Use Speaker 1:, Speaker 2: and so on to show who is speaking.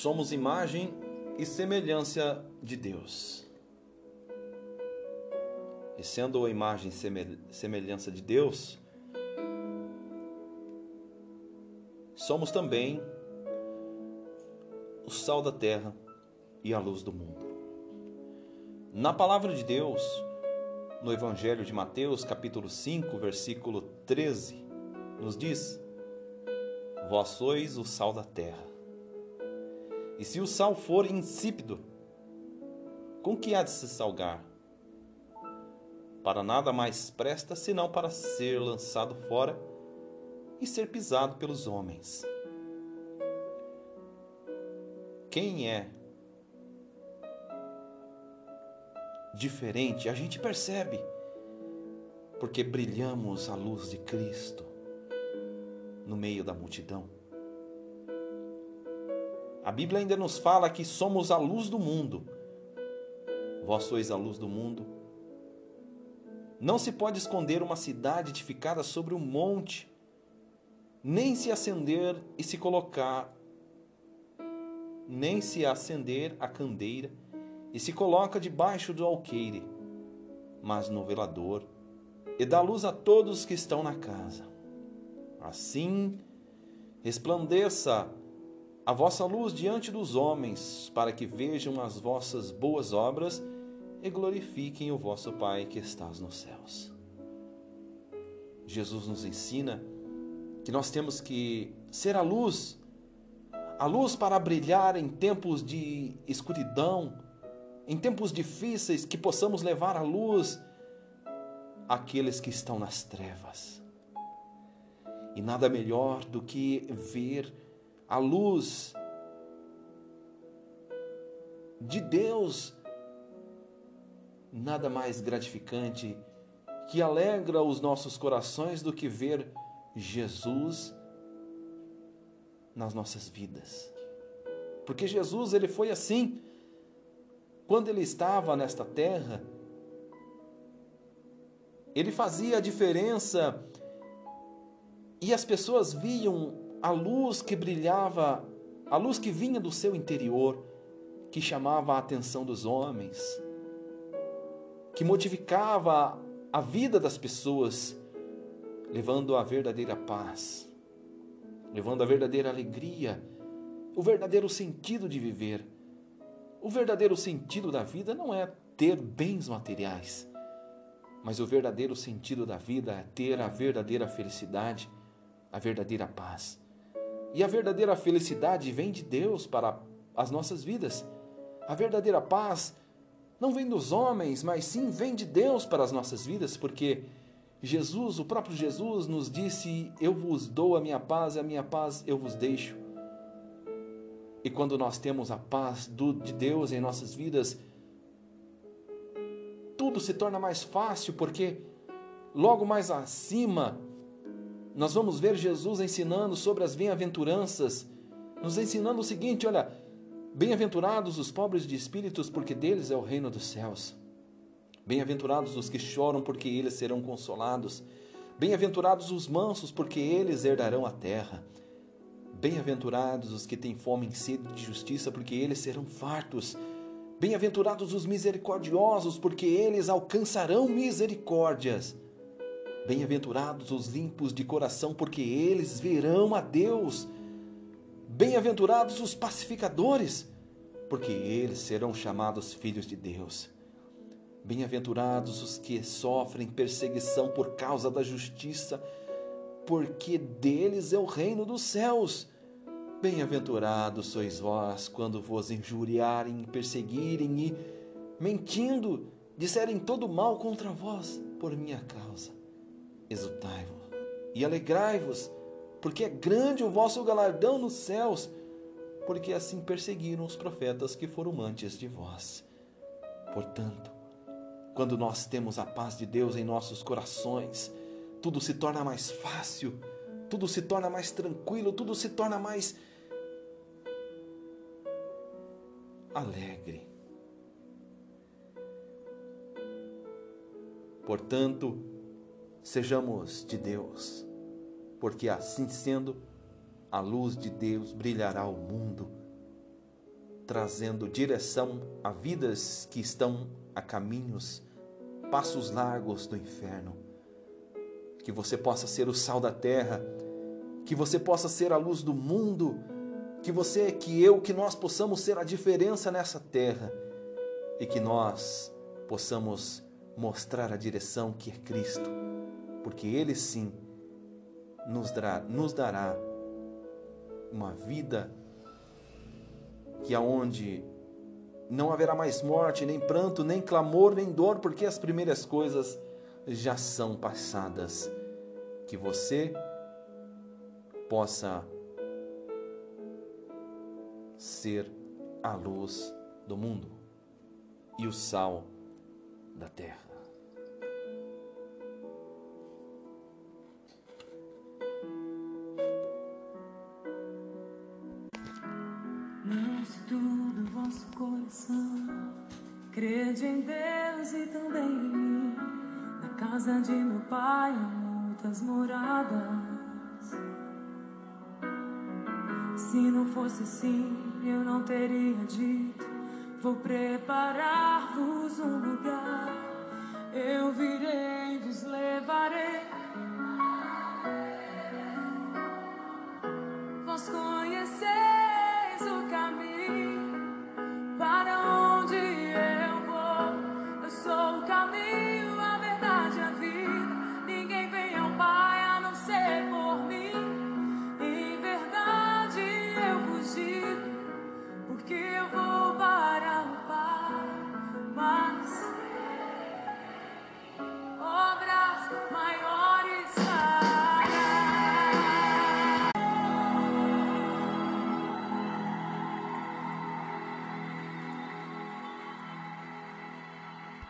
Speaker 1: somos imagem e semelhança de Deus. E sendo a imagem e semelhança de Deus, somos também o sal da terra e a luz do mundo. Na palavra de Deus, no Evangelho de Mateus, capítulo 5, versículo 13, nos diz: Vós sois o sal da terra. E se o sal for insípido, com que há de se salgar? Para nada mais presta senão para ser lançado fora e ser pisado pelos homens. Quem é diferente, a gente percebe, porque brilhamos a luz de Cristo no meio da multidão. A Bíblia ainda nos fala que somos a luz do mundo. Vós sois a luz do mundo. Não se pode esconder uma cidade edificada sobre um monte, nem se acender e se colocar, nem se acender a candeira e se coloca debaixo do alqueire, mas no velador, e dá luz a todos que estão na casa. Assim, resplandeça a vossa luz diante dos homens, para que vejam as vossas boas obras e glorifiquem o vosso Pai que estás nos céus. Jesus nos ensina que nós temos que ser a luz, a luz para brilhar em tempos de escuridão, em tempos difíceis, que possamos levar a luz aqueles que estão nas trevas. E nada melhor do que ver a luz de Deus, nada mais gratificante que alegra os nossos corações do que ver Jesus nas nossas vidas. Porque Jesus, ele foi assim. Quando ele estava nesta terra, ele fazia a diferença e as pessoas viam a luz que brilhava, a luz que vinha do seu interior, que chamava a atenção dos homens, que modificava a vida das pessoas, levando a verdadeira paz, levando a verdadeira alegria, o verdadeiro sentido de viver. O verdadeiro sentido da vida não é ter bens materiais, mas o verdadeiro sentido da vida é ter a verdadeira felicidade, a verdadeira paz. E a verdadeira felicidade vem de Deus para as nossas vidas. A verdadeira paz não vem dos homens, mas sim vem de Deus para as nossas vidas, porque Jesus, o próprio Jesus, nos disse: Eu vos dou a minha paz, a minha paz eu vos deixo. E quando nós temos a paz do, de Deus em nossas vidas, tudo se torna mais fácil, porque logo mais acima nós vamos ver Jesus ensinando sobre as bem-aventuranças, nos ensinando o seguinte: olha, bem-aventurados os pobres de espíritos, porque deles é o reino dos céus. Bem-aventurados os que choram, porque eles serão consolados. Bem-aventurados os mansos, porque eles herdarão a terra. Bem-aventurados os que têm fome e sede de justiça, porque eles serão fartos. Bem-aventurados os misericordiosos, porque eles alcançarão misericórdias. Bem-aventurados os limpos de coração, porque eles verão a Deus. Bem-aventurados os pacificadores, porque eles serão chamados filhos de Deus. Bem-aventurados os que sofrem perseguição por causa da justiça, porque deles é o reino dos céus. Bem-aventurados sois vós quando vos injuriarem, perseguirem e, mentindo, disserem todo mal contra vós por minha causa. Exultai-vos e alegrai-vos, porque é grande o vosso galardão nos céus, porque assim perseguiram os profetas que foram antes de vós. Portanto, quando nós temos a paz de Deus em nossos corações, tudo se torna mais fácil, tudo se torna mais tranquilo, tudo se torna mais alegre. Portanto, sejamos de Deus, porque assim sendo, a luz de Deus brilhará ao mundo trazendo direção a vidas que estão a caminhos, passos largos do inferno. Que você possa ser o sal da terra, que você possa ser a luz do mundo, que você, que eu, que nós possamos ser a diferença nessa terra e que nós possamos mostrar a direção que é Cristo, porque Ele sim nos dará, nos dará uma vida que aonde não haverá mais morte, nem pranto, nem clamor, nem dor, porque as primeiras coisas já são passadas. Que você possa ser a luz do mundo e o sal da terra.
Speaker 2: Se tudo vosso coração, crede em Deus e também em mim. Na casa de meu pai há muitas moradas. Se não fosse assim, eu não teria dito. Vou preparar-vos um lugar. Eu virei, vos levarei. Vós